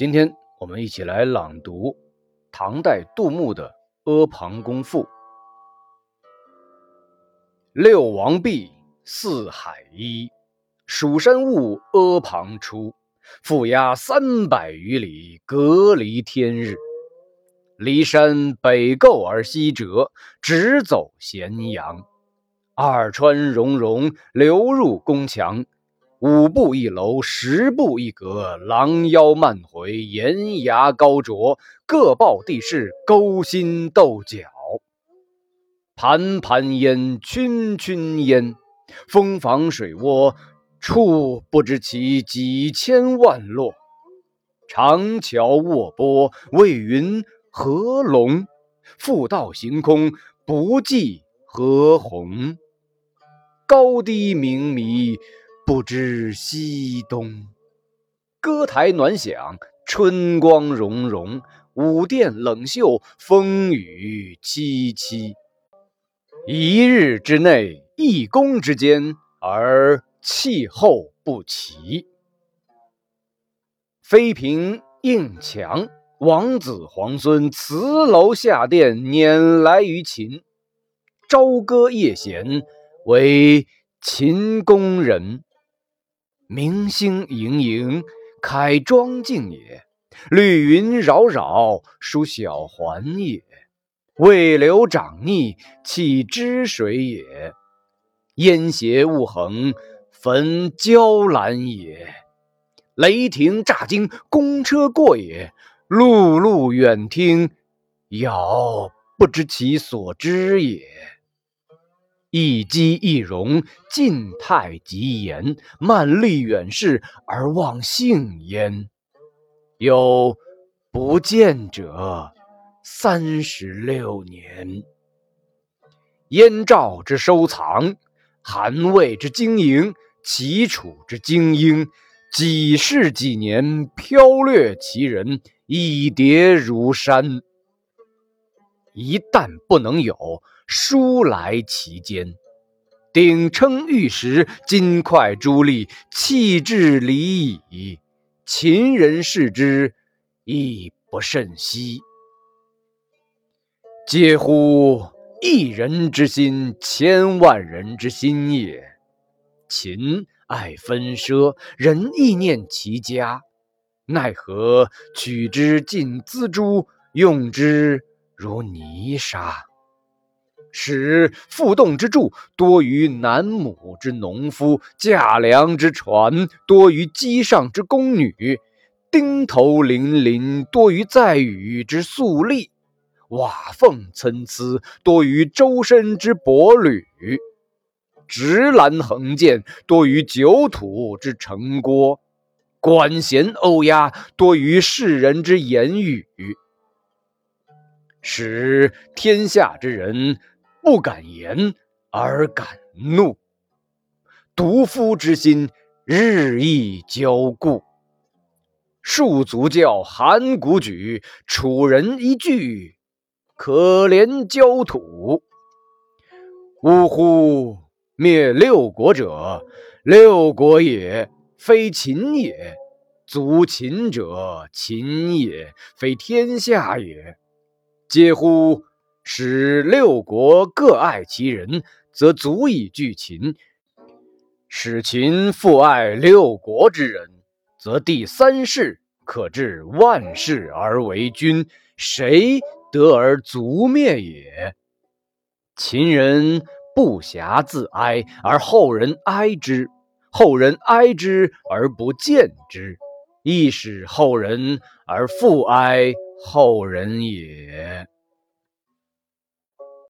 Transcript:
今天我们一起来朗读唐代杜牧的《阿房宫赋》：六王毕，四海一，蜀山兀，阿房出。覆压三百余里，隔离天日。骊山北构而西折，直走咸阳。二川溶溶，流入宫墙。五步一楼，十步一阁，廊腰漫回，檐牙高啄，各抱地势，勾心斗角。盘盘烟，圈圈烟，蜂房水涡，处不知其几千万落。长桥卧波，为云何龙？复道行空，不计何鸿。高低冥迷。不知西东，歌台暖响，春光融融；舞殿冷袖，风雨凄凄。一日之内，一宫之间，而气候不齐。妃嫔应强，王子皇孙辞楼下殿，辇来于秦。朝歌夜弦，为秦宫人。明星盈盈，开庄镜也；绿云扰扰，属小环也。渭流涨溺，弃之水也；烟斜雾横，焚椒兰也。雷霆乍惊，公车过也；辘辘远听，杳不知其所之也。一机一容，晋太极言；慢立远视，而忘性焉。有不见者三十六年。燕赵之收藏，韩魏之经营，齐楚之精英，几世几年，飘掠其人，一叠如山。一旦不能有。书来其间，鼎称玉石，金块珠砾，弃置离矣。秦人视之，亦不甚惜。嗟乎！一人之心，千万人之心也。秦爱纷奢，人亦念其家，奈何取之尽锱铢，用之如泥沙？使负动之柱多于南亩之农夫，驾梁之船多于机上之宫女，钉头泠泠多于在宇之粟粒，瓦缝参差多于周身之帛履，直栏横剑多于酒土之城郭，管弦欧鸦多于世人之言语，使天下之人。不敢言而敢怒，独夫之心日益骄固。戍卒教，函谷举，楚人一句，可怜焦土。呜呼！灭六国者，六国也，非秦也；族秦者，秦也，非天下也。嗟乎！使六国各爱其人，则足以拒秦；使秦复爱六国之人，则第三世可治万世而为君，谁得而族灭也？秦人不暇自哀，而后人哀之；后人哀之而不见之，亦使后人而复哀后人也。